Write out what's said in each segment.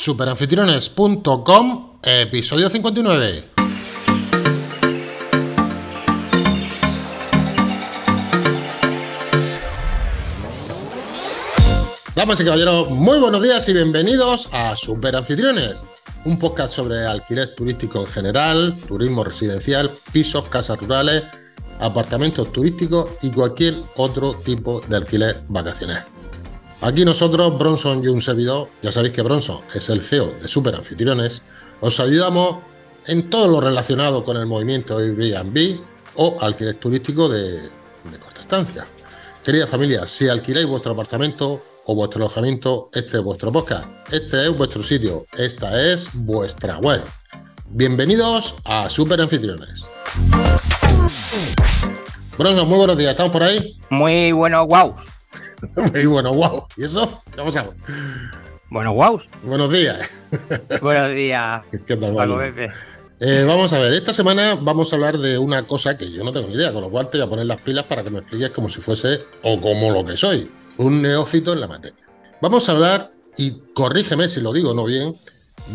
Superanfitriones.com, episodio 59. Damas y caballeros, muy buenos días y bienvenidos a Superanfitriones, un podcast sobre alquiler turístico en general, turismo residencial, pisos, casas rurales, apartamentos turísticos y cualquier otro tipo de alquiler vacacional. Aquí nosotros, Bronson y un servidor, ya sabéis que Bronson es el CEO de Super Anfitriones, os ayudamos en todo lo relacionado con el movimiento Airbnb o alquiler turístico de, de corta estancia. Querida familia, si alquiláis vuestro apartamento o vuestro alojamiento, este es vuestro podcast, este es vuestro sitio, esta es vuestra web. Bienvenidos a Super Anfitriones. Bronson, muy buenos días, ¿estamos por ahí? Muy bueno, wow. muy bueno, wow. ¿Y eso? Vamos a ver. Bueno, wow. Buenos días. Buenos días. ¿Qué tal, Paco? Pepe. Eh, vamos a ver, esta semana vamos a hablar de una cosa que yo no tengo ni idea, con lo cual te voy a poner las pilas para que me expliques como si fuese, o como lo que soy, un neófito en la materia. Vamos a hablar, y corrígeme si lo digo no bien,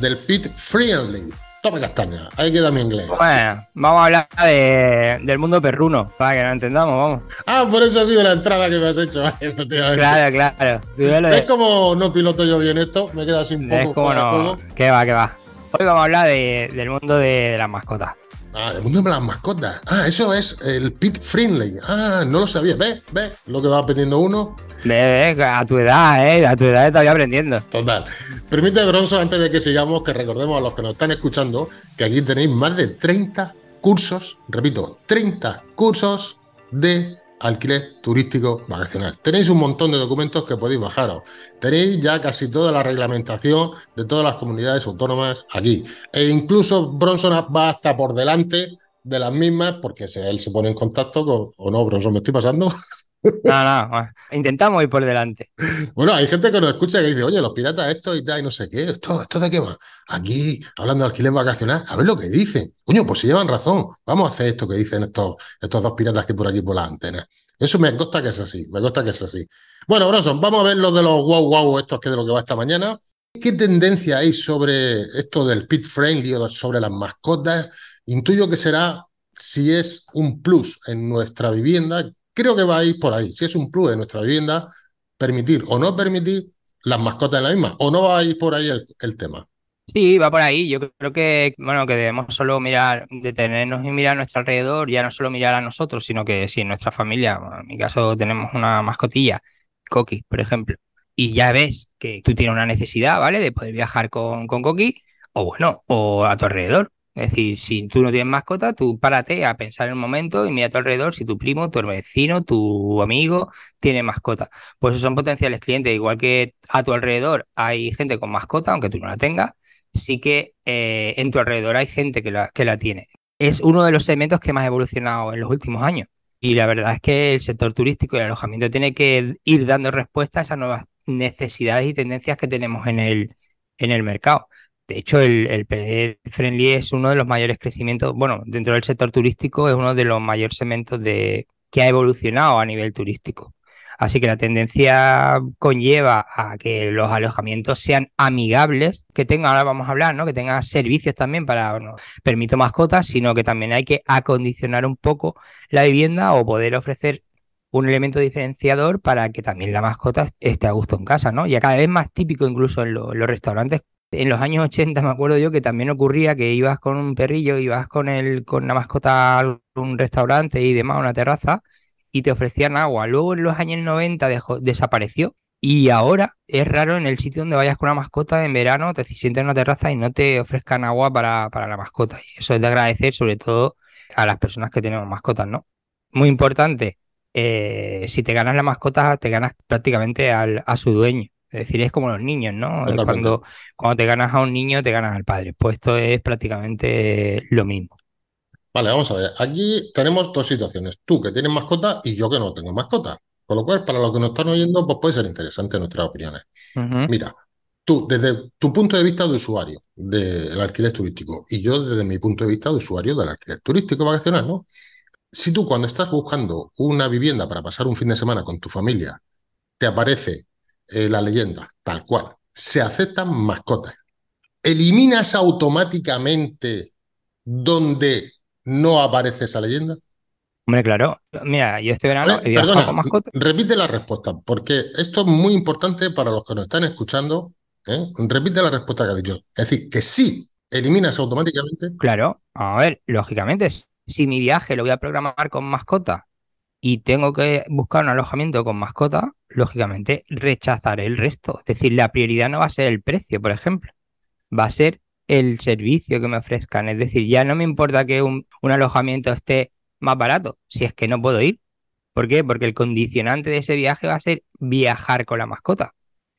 del pit friendly. Toma castaña, ahí queda mi inglés. Bueno, vamos a hablar de- del mundo perruno, para que lo entendamos, vamos. Ah, por eso ha sido la entrada que me has hecho, efectivamente. Claro, claro. Ves lo de- Es como no piloto yo bien esto, me queda así un poco es como no. Que va, que va. Hoy vamos a hablar de- del mundo de, las mascotas. Ah, el mundo de las mascotas. Ah, eso es el pit friendly. Ah, no lo sabía. ¿Ves? ¿Ves? Lo que va aprendiendo uno. A tu edad, eh. A tu edad todavía aprendiendo. Total. Permite, Bronzo, antes de que sigamos, que recordemos a los que nos están escuchando que aquí tenéis más de 30 cursos, repito, 30 cursos de alquiler turístico vacacional. Tenéis un montón de documentos que podéis bajaros. Tenéis ya casi toda la reglamentación de todas las comunidades autónomas aquí. E incluso Bronson va hasta por delante de las mismas, porque él se pone en contacto con. O no, Bronson, me estoy pasando. No, no. Intentamos ir por delante. Bueno, hay gente que nos escucha que dice, oye, los piratas esto y tal, y no sé qué, esto, esto de qué va. Aquí, hablando de alquiler vacacional, a ver lo que dicen. Coño, pues si llevan razón, vamos a hacer esto que dicen estos, estos dos piratas que por aquí por las antenas. Eso me consta que es así, me consta que es así. Bueno, Bronson, vamos a ver lo de los wow wow estos que de lo que va esta mañana. ¿Qué tendencia hay sobre esto del pit friendly o sobre las mascotas? Intuyo que será si es un plus en nuestra vivienda. Creo que va a ir por ahí. Si es un plus en nuestra vivienda, permitir o no permitir las mascotas en la misma, o no va a ir por ahí el, tema. Sí, va por ahí. Yo creo que, bueno, que debemos solo mirar, detenernos y mirar a nuestro alrededor, ya no solo mirar a nosotros, sino que si en nuestra familia, en mi caso tenemos una mascotilla, Coqui, por ejemplo, y ya ves que tú tienes una necesidad, ¿vale? De poder viajar con, con Coqui, o bueno, o a tu alrededor. Es decir, si tú no tienes mascota, tú párate a pensar en el momento y mira a tu alrededor si tu primo, tu vecino, tu amigo tiene mascota. Pues esos son potenciales clientes. Igual que a tu alrededor hay gente con mascota, aunque tú no la tengas, sí que eh, en tu alrededor hay gente que la, que la tiene. Es uno de los segmentos que más ha evolucionado en los últimos años. Y la verdad es que el sector turístico y el alojamiento tiene que ir dando respuesta a esas nuevas necesidades y tendencias que tenemos en el, en el mercado. De hecho, el, el friendly es uno de los mayores crecimientos, bueno, dentro del sector turístico es uno de los mayores segmentos de, que ha evolucionado a nivel turístico. Así que la tendencia conlleva a que los alojamientos sean amigables, que tengan, ahora vamos a hablar, ¿no? Que tengan servicios también para, no permito mascotas, sino que también hay que acondicionar un poco la vivienda o poder ofrecer un elemento diferenciador para que también la mascota esté a gusto en casa, ¿no? Y cada vez más típico incluso en los restaurantes. En los años 80 me acuerdo yo que también ocurría que ibas con un perrillo, ibas con el, con la mascota a un restaurante y demás, una terraza, y te ofrecían agua. Luego en los años 90 dejó- desapareció y ahora es raro en el sitio donde vayas con una mascota en verano, te sientes en una terraza y no te ofrezcan agua para, para la mascota. Y eso es de agradecer sobre todo a las personas que tenemos mascotas, ¿no? Muy importante, eh, si te ganas la mascota, te ganas prácticamente al- a su dueño. Es decir, es como los niños, ¿no? Totalmente. Cuando, cuando te ganas a un niño, te ganas al padre. Pues esto es prácticamente lo mismo. Vale, vamos a ver. Aquí tenemos dos situaciones. Tú que tienes mascota y yo que no tengo mascota. Con lo cual, para los que nos están oyendo, pues puede ser interesante nuestras opiniones. Mira, tú, desde tu punto de vista de usuario del alquiler turístico y yo desde mi punto de vista de usuario del alquiler turístico vacacional, ¿no? Si tú cuando estás buscando una vivienda para pasar un fin de semana con tu familia, te aparece eh, la leyenda tal cual, se aceptan mascotas. ¿eliminas automáticamente donde no aparece esa leyenda? Hombre, claro. Mira, yo este verano he viajado con repite la respuesta, porque esto es muy importante para los que nos están escuchando. ¿eh? Repite la respuesta que ha dicho. Es decir, que sí, eliminas automáticamente. Claro, a ver, lógicamente, si mi viaje lo voy a programar con mascota y tengo que buscar un alojamiento con mascota, lógicamente rechazaré el resto. Es decir, la prioridad no va a ser el precio, por ejemplo, va a ser el servicio que me ofrezcan. Es decir, ya no me importa que un, un alojamiento esté más barato, si es que no puedo ir. ¿Por qué? Porque el condicionante de ese viaje va a ser viajar con la mascota.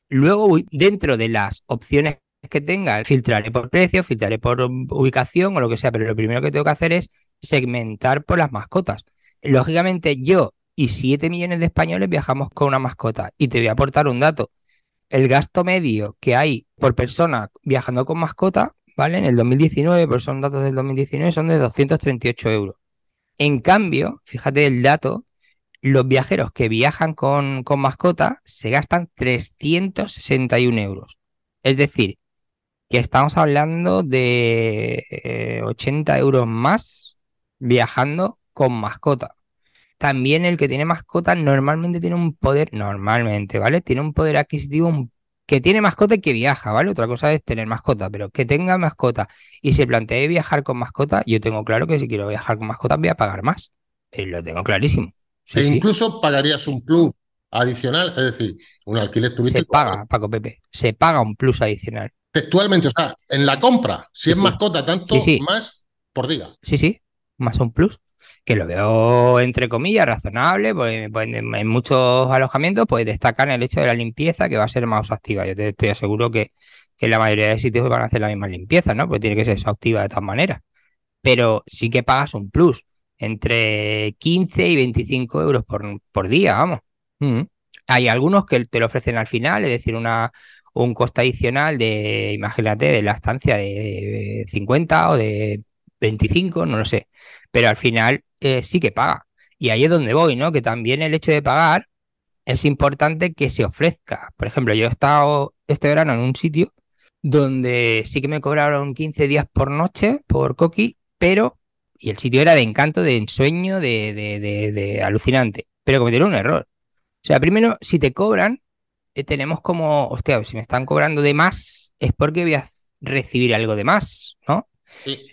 Luego, dentro de las opciones que tenga, filtraré por precio, filtraré por ubicación o lo que sea, pero lo primero que tengo que hacer es segmentar por las mascotas. Lógicamente, yo y 7 millones de españoles viajamos con una mascota. Y te voy a aportar un dato. El gasto medio que hay por persona viajando con mascota, ¿vale? En el 2019, pues son datos del 2019, son de 238 euros. En cambio, fíjate el dato, los viajeros que viajan con, con mascota se gastan 361 euros. Es decir, que estamos hablando de 80 eh, euros más viajando con mascota. También el que tiene mascota normalmente tiene un poder, normalmente, ¿vale? Tiene un poder adquisitivo que tiene mascota y que viaja, ¿vale? Otra cosa es tener mascota, pero que tenga mascota y se plantee viajar con mascota, yo tengo claro que si quiero viajar con mascota voy a pagar más. Eh, lo tengo clarísimo. e incluso pagarías un plus adicional, es decir, un alquiler turístico. Se paga, Paco Pepe, se paga un plus adicional. Textualmente, o sea, en la compra, si es mascota, tanto más por día. Sí, sí, más un plus que lo veo entre comillas razonable, pues, pues en, muchos alojamientos pues destacan el hecho de la limpieza que va a ser más exhaustiva. Yo te estoy seguro que, que la mayoría de sitios van a hacer la misma limpieza, ¿no? Pues tiene que ser exhaustiva de todas maneras. Pero sí que pagas un plus, entre 15 y 25 euros por, por día, vamos. Mm. Hay algunos que te lo ofrecen al final, es decir, una, un coste adicional de, imagínate, de la estancia de 50 o de 25, no lo sé. Pero al final eh, sí que paga. Y ahí es donde voy, ¿no? Que también el hecho de pagar es importante que se ofrezca. Por ejemplo, yo he estado este verano en un sitio donde sí que me cobraron 15 días por noche por Coqui, pero, y el sitio era de encanto, de ensueño, de, de, de, alucinante, pero cometieron un error. O sea, primero, si te cobran, eh, tenemos como, hostia, si me están cobrando de más, es porque voy a recibir algo de más, ¿no?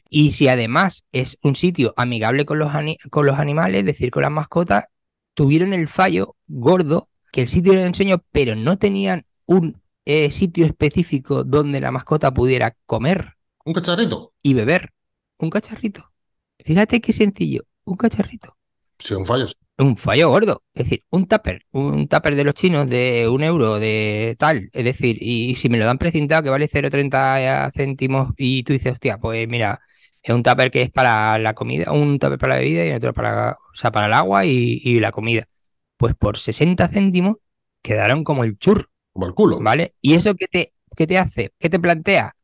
Y si además es un sitio amigable con los, con los animales, es decir, con las mascotas, tuvieron el fallo gordo que el sitio era de ensueño, pero no tenían un eh, sitio específico donde la mascota pudiera comer. Un cacharrito. Y beber. Un cacharrito. Fíjate qué sencillo. Un cacharrito. Sí, un fallo un fallo gordo. Es decir, un tupper, un tupper de los chinos de un euro, de tal. Es decir, y, si me lo dan precintado que vale 0,30 céntimos y tú dices, hostia, pues mira, es un tupper que es para la comida, un tupper para la bebida y otro para, o sea, para el agua y, la comida. Pues por 60 céntimos quedaron como el chur. Como el culo. ¿Vale? ¿Y eso qué te, qué te hace? ¿Qué te plantea?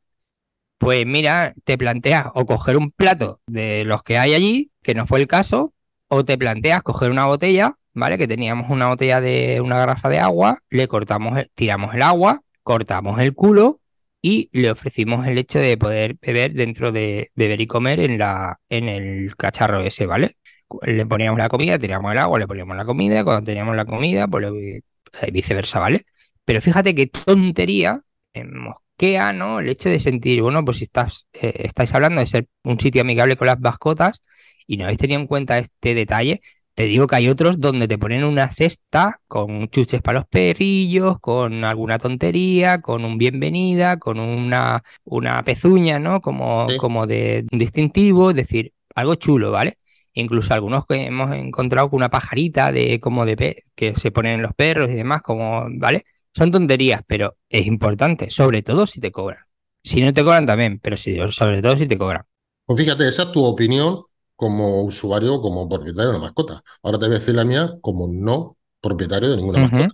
Pues mira, te plantea o coger un plato de los que hay allí, que no fue el caso, o te planteas coger una botella, ¿vale? Que teníamos una botella de una garrafa de agua, le cortamos, tiramos el agua, cortamos el culo y le ofrecimos el hecho de poder beber dentro de beber y comer en, la, en el cacharro ese, ¿vale? Le poníamos la comida, tirábamos el agua, le poníamos la comida, cuando teníamos la comida, pues eh, viceversa, ¿vale? Pero fíjate qué tontería, mosquea, ¿no? El hecho de sentir, bueno, pues si estás, eh, estáis hablando de ser un sitio amigable con las mascotas, y no habéis tenido en cuenta este detalle, te digo que hay otros donde te ponen una cesta con chuches para los perrillos, con alguna tontería, con un bienvenida, con una, una pezuña, ¿no? Como, como de distintivo, es decir, algo chulo, ¿vale? Incluso algunos que hemos encontrado con una pajarita de como de que se ponen en los perros y demás, como, ¿vale? Son tonterías, pero es importante, sobre todo si te cobran. Si no te cobran también, pero si, sobre todo si te cobran. Pues fíjate, esa es tu opinión como usuario, como propietario de una mascota. Ahora te voy a decir la mía como no propietario de ninguna mascota.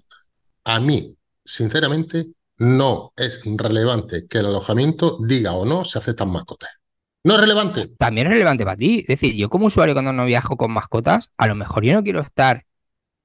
A mí, sinceramente, no es relevante que el alojamiento diga o no se aceptan mascotas. No es relevante. También es relevante para ti. Es decir, yo como usuario cuando no viajo con mascotas, a lo mejor yo no quiero estar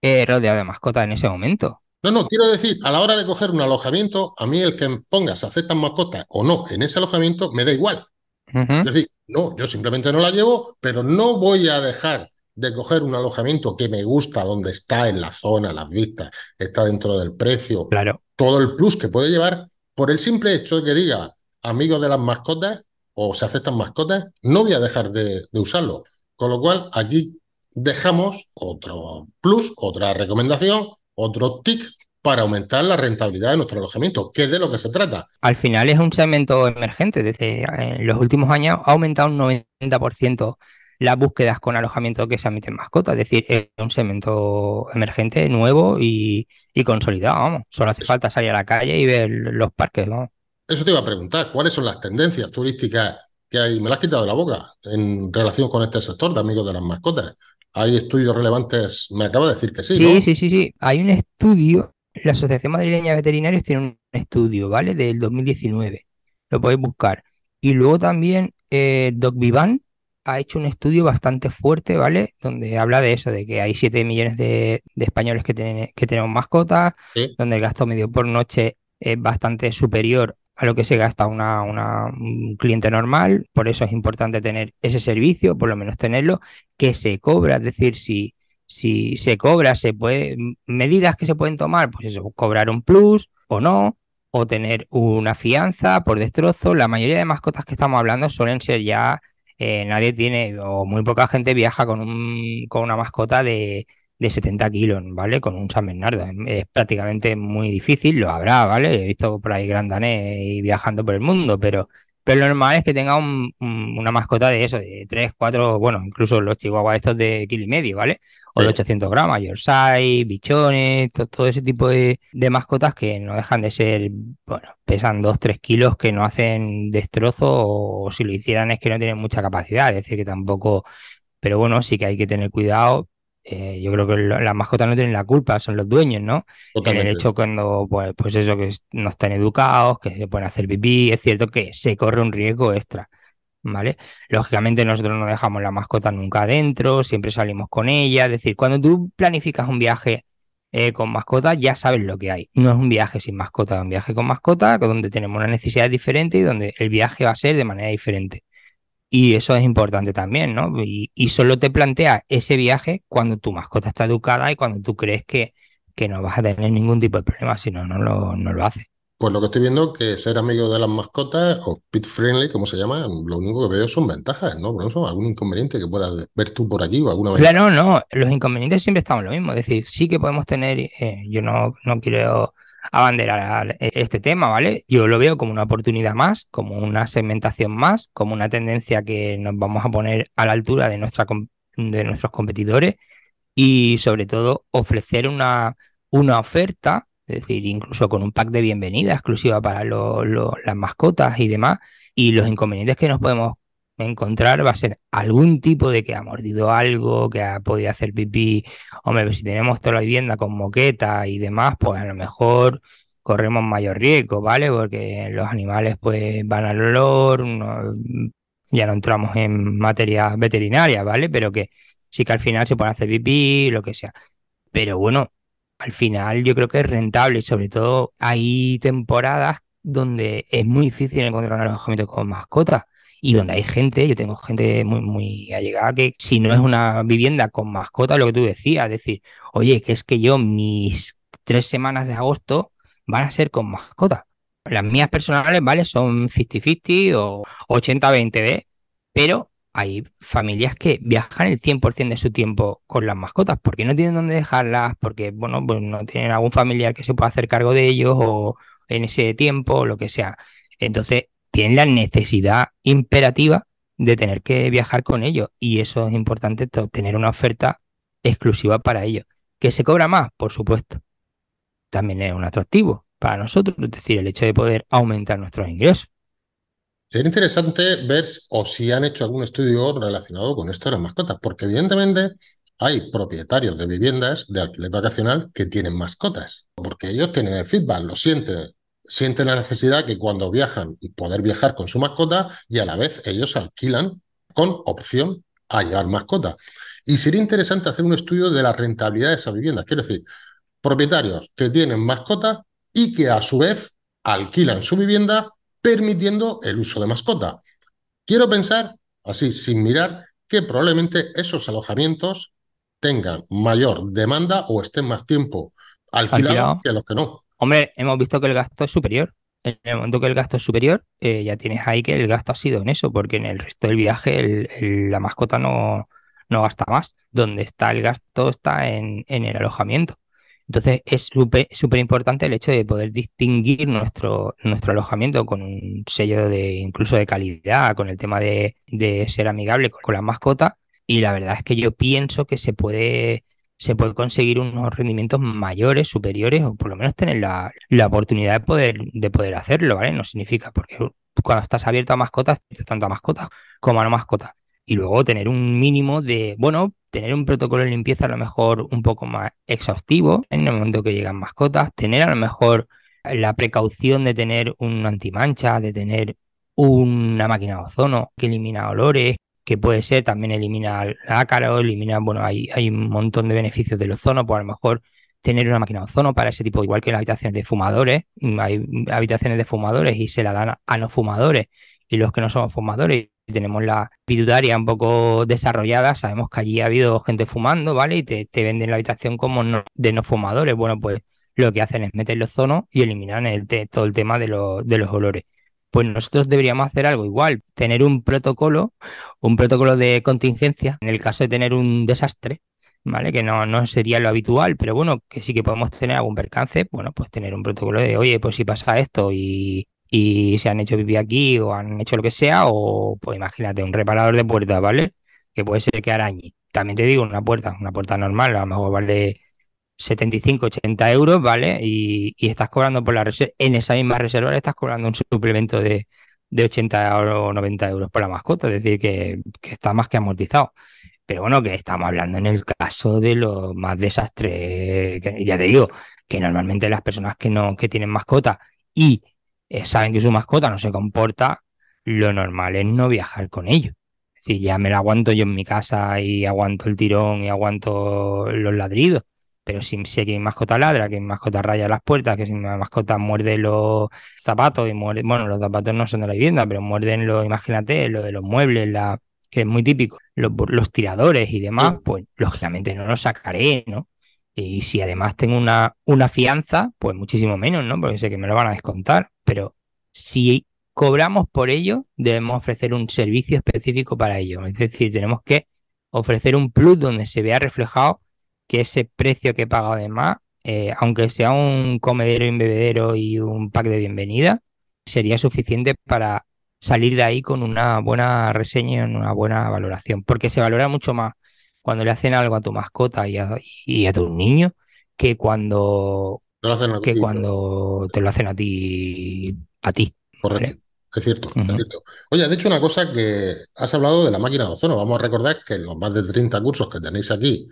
eh, rodeado de mascotas en ese momento. No, no, quiero decir, a la hora de coger un alojamiento, a mí el que pongas aceptan mascotas o no en ese alojamiento me da igual. Es decir, no, yo simplemente no la llevo, pero no voy a dejar de coger un alojamiento que me gusta, donde está en la zona, las vistas, está dentro del precio, claro. todo el plus que puede llevar, por el simple hecho de que diga amigos de las mascotas o se aceptan mascotas, no voy a dejar de, de usarlo. Con lo cual, aquí dejamos otro plus, otra recomendación, otro tic para aumentar la rentabilidad de nuestro alojamiento, que es de lo que se trata. Al final es un segmento emergente. Desde en los últimos años ha aumentado un 90% las búsquedas con alojamiento que se admiten mascotas. Es decir, es un segmento emergente, nuevo y, consolidado. Vamos. Solo hace falta salir a la calle y ver los parques. Vamos. Eso te iba a preguntar, ¿cuáles son las tendencias turísticas que hay? Me las has quitado de la boca en relación con este sector de amigos de las mascotas. ¿Hay estudios relevantes? Me acaba de decir que sí. Sí, sí, sí, sí. Hay un estudio la Asociación Madrileña de Veterinarios tiene un estudio, ¿vale? Del 2019. Lo podéis buscar. Y luego también eh, Doc Vivan ha hecho un estudio bastante fuerte, ¿vale? Donde habla de eso, de que hay 7 millones de, españoles que, tienen, que tenemos mascotas, donde el gasto medio por noche es bastante superior a lo que se gasta una, una, un cliente normal. Por eso es importante tener ese servicio, por lo menos tenerlo, que se cobra. Es decir, si si se cobra, se puede, medidas que se pueden tomar, pues eso, cobrar un plus o no, o tener una fianza por destrozo. La mayoría de mascotas que estamos hablando suelen ser ya, eh, nadie tiene, o muy poca gente viaja con, un, con una mascota de, de 70 kilos, ¿vale? Con un San Bernardo. Es prácticamente muy difícil, lo habrá, ¿vale? He visto por ahí grandanés y viajando por el mundo, pero pero lo normal es que tenga una mascota de eso, de 3, 4, bueno, incluso los chihuahuas estos de kilo y medio, ¿vale? O de 800 gramos, Yorkshire, bichones, todo, ese tipo de, mascotas que no dejan de ser, bueno, pesan 2, 3 kilos, que no hacen destrozo o si lo hicieran es que no tienen mucha capacidad, es decir, que tampoco, pero bueno, sí que hay que tener cuidado eh, yo creo que las mascotas no tienen la culpa, son los dueños, ¿no? En el hecho cuando, pues, pues eso, que no están educados, que se pueden hacer pipí, es cierto que se corre un riesgo extra, ¿vale? Lógicamente nosotros no dejamos la mascota nunca adentro, siempre salimos con ella, es decir, cuando tú planificas un viaje eh, con mascota, ya sabes lo que hay. No es un viaje sin mascota, es un viaje con mascota, donde tenemos una necesidad diferente y donde el viaje va a ser de manera diferente. Y eso es importante también, ¿no? Y, solo te plantea ese viaje cuando tu mascota está educada y cuando tú crees que, que no vas a tener ningún tipo de problema, si no, no lo, no lo hace. Pues lo que estoy viendo que ser amigo de las mascotas o pet friendly, como se llama, lo único que veo son ventajas, ¿no? ¿No son algún inconveniente que puedas ver tú por aquí o alguna vez. Claro, no, los inconvenientes siempre están lo mismo. Es decir, sí que podemos tener, eh, yo no, no quiero abanderar este tema, ¿vale? Yo lo veo como una oportunidad más, como una segmentación más, como una tendencia que nos vamos a poner a la altura de, nuestra, de nuestros competidores y sobre todo ofrecer una, una oferta, es decir, incluso con un pack de bienvenida exclusiva para las mascotas y demás, y los inconvenientes que nos podemos encontrar va a ser algún tipo de que ha mordido algo, que ha podido hacer pipí. Hombre, pues si tenemos toda la vivienda con moqueta y demás, pues a lo mejor corremos mayor riesgo, ¿vale? Porque los animales pues van al olor, ya no entramos en materia veterinaria, ¿vale? Pero que sí que al final se puede hacer pipí, lo que sea. Pero bueno, al final yo creo que es rentable y sobre todo hay temporadas donde es muy difícil encontrar un alojamiento con mascotas y donde hay gente, yo tengo gente muy, muy allegada que si no es una vivienda con mascota, lo que tú decías, decir, oye, que es que yo mis tres semanas de agosto van a ser con mascota. Las mías personales, ¿vale? Son 50-50 o 80-20, ¿ves? Pero hay familias que viajan el 100% de su tiempo con las mascotas porque no tienen dónde dejarlas, porque, bueno, pues no tienen algún familiar que se pueda hacer cargo de ellos o en ese tiempo o lo que sea. Entonces, tienen la necesidad imperativa de tener que viajar con ellos y eso es importante, tener una oferta exclusiva para ellos. ¿Que se cobra más? Por supuesto. También es un atractivo para nosotros, es decir, el hecho de poder aumentar nuestros ingresos. Sería interesante ver o si han hecho algún estudio relacionado con esto de las mascotas, porque evidentemente hay propietarios de viviendas de alquiler vacacional que tienen mascotas, porque ellos tienen el feedback, lo sienten, sienten la necesidad que cuando viajan poder viajar con su mascota y a la vez ellos alquilan con opción a llevar mascota. Y sería interesante hacer un estudio de la rentabilidad de esa vivienda. Quiero decir, propietarios que tienen mascotas y que a su vez alquilan su vivienda permitiendo el uso de mascota. Quiero pensar, así sin mirar, que probablemente esos alojamientos tengan mayor demanda o estén más tiempo alquilados que los que no. Hombre, hemos visto que el gasto es superior. En el momento que el gasto es superior, eh, ya tienes ahí que el gasto ha sido en eso, porque en el resto del viaje la mascota no, no gasta más. Donde está el gasto está en, en el alojamiento. Entonces es súper importante el hecho de poder distinguir nuestro, nuestro alojamiento con un sello de incluso de calidad, con el tema de, ser amigable con, las mascotas. Y la verdad es que yo pienso que se puede, se puede conseguir unos rendimientos mayores, superiores, o por lo menos tener la, la oportunidad de poder, de poder hacerlo, ¿vale? No significa, porque cuando estás abierto a mascotas, tanto a mascotas como a no mascotas y luego tener un mínimo de, bueno, tener un protocolo de limpieza a lo mejor un poco más exhaustivo en el momento que llegan mascotas, tener a lo mejor la precaución de tener un antimancha, de tener una máquina de ozono que elimina olores, que puede ser también elimina ácaro, elimina, bueno, hay, hay un montón de beneficios del ozono, pues a lo mejor tener una máquina de ozono para ese tipo, igual que las habitaciones de fumadores, hay habitaciones de fumadores y se la dan a no fumadores y los que no somos fumadores tenemos la pituitaria un poco desarrollada, sabemos que allí ha habido gente fumando, ¿vale? Y te, venden la habitación como de no fumadores. Bueno, pues lo que hacen es meter los zonos y eliminar el, todo el tema de, de los olores. Pues nosotros deberíamos hacer algo igual, tener un protocolo, un protocolo de contingencia en el caso de tener un desastre, ¿vale? Que no, no sería lo habitual, pero bueno, que sí que podemos tener algún percance, bueno, pues tener un protocolo de, oye, pues si pasa esto y y se han hecho vivir aquí o han hecho lo que sea, o pues imagínate, un reparador de puertas, ¿vale? Que puede ser que arañe. También te digo, una puerta, una puerta normal, a lo mejor vale 75, 80 euros, ¿vale? Y, estás cobrando por la reserva, en esa misma reserva estás cobrando un suplemento de, de 80 o 90 euros por la mascota, es decir, que, que está más que amortizado. Pero bueno, que estamos hablando en el caso de los más desastres, ya te digo, que normalmente las personas que no, que tienen mascota y eh, saben que su mascota no se comporta, lo normal es no viajar con ellos. Si ya me la aguanto yo en mi casa y aguanto el tirón y aguanto los ladridos, pero si sé que mi mascota ladra, que mi mascota raya las puertas, que si mi mascota muerde los zapatos y muerde, bueno, los zapatos no son de la vivienda, pero muerden los, imagínate, lo de los muebles, la, que es muy típico, los, los tiradores y demás, pues lógicamente no los sacaré, ¿no? Y si además tengo una, una fianza, pues muchísimo menos, ¿no? Porque sé que me lo van a descontar. Pero si cobramos por ello, debemos ofrecer un servicio específico para ello. Es decir, tenemos que ofrecer un plus donde se vea reflejado que ese precio que he pagado además, eh, aunque sea un comedero y un bebedero y un pack de bienvenida, sería suficiente para salir de ahí con una buena reseña y una buena valoración. Porque se valora mucho más cuando le hacen algo a tu mascota y a, y a tu niño que cuando que cuando te lo hacen a ti a ti. Correcto. Es cierto, es cierto. Oye, has dicho una cosa que has hablado de la máquina de ozono. Vamos a recordar que en los más de 30 cursos que tenéis aquí,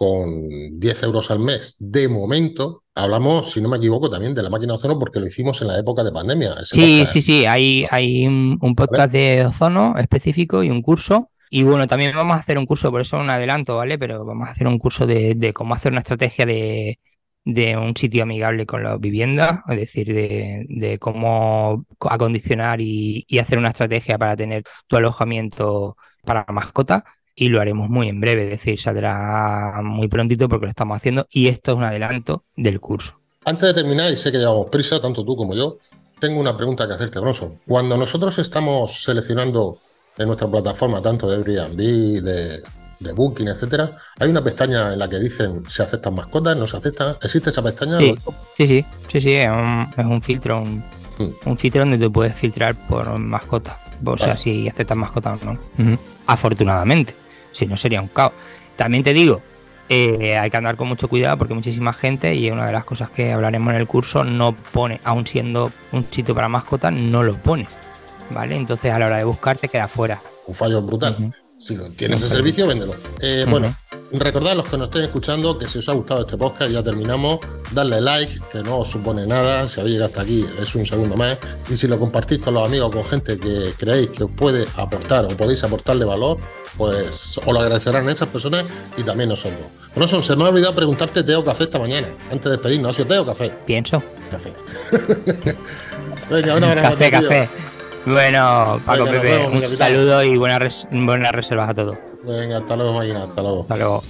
con 10 euros al mes, de momento, hablamos, si no me equivoco, también de la máquina de ozono porque lo hicimos en la época de pandemia. sí, sí, sí. Hay, hay un, podcast de ozono específico y un curso y bueno, también vamos a hacer un curso, por eso un adelanto, ¿vale? Pero vamos a hacer un curso de, cómo hacer una estrategia de, un sitio amigable con las viviendas, es decir, de, cómo acondicionar y, hacer una estrategia para tener tu alojamiento para mascota. Y lo haremos muy en breve, es decir, saldrá muy prontito porque lo estamos haciendo y esto es un adelanto del curso. Antes de terminar, y sé que llevamos prisa, tanto tú como yo, tengo una pregunta que hacerte, Bronson. Cuando nosotros estamos seleccionando en nuestra plataforma, tanto de Airbnb, de, de Booking, etcétera, hay una pestaña en la que dicen si aceptan mascotas, no se aceptan. ¿Existe esa pestaña? Sí, sí, sí, sí, es, un, filtro, mm. un, filtro donde tú puedes filtrar por mascotas. O sea, si aceptas mascotas o no. Afortunadamente, si no sería un caos. También te digo, eh, hay que andar con mucho cuidado porque muchísima gente, y una de las cosas que hablaremos en el curso, no pone, aún siendo un sitio para mascotas, no lo pone. ¿vale? Entonces a la hora de buscar te queda fuera. Un fallo brutal. Si tienes el servicio, véndelo. Eh, bueno, recordad a los que nos estén escuchando que si os ha gustado este podcast, ya terminamos, darle like, que no os supone nada, si habéis llegado hasta aquí es un segundo más, y si lo compartís con los amigos o con gente que creéis que os puede aportar o podéis aportarle valor, pues os lo agradecerán esas personas y también nosotros. Bronson, se me ha olvidado preguntarte té o café esta mañana, antes de despedirnos, ¿ha sido té o café? Pienso. Café. Venga, un abrazo. Café, tío. café. Bueno, Paco Venga, nos Pepe, vemos, mi un saludo y buenas, res- buenas reservas a todos. Venga, hasta luego, máquina, hasta luego. Hasta luego.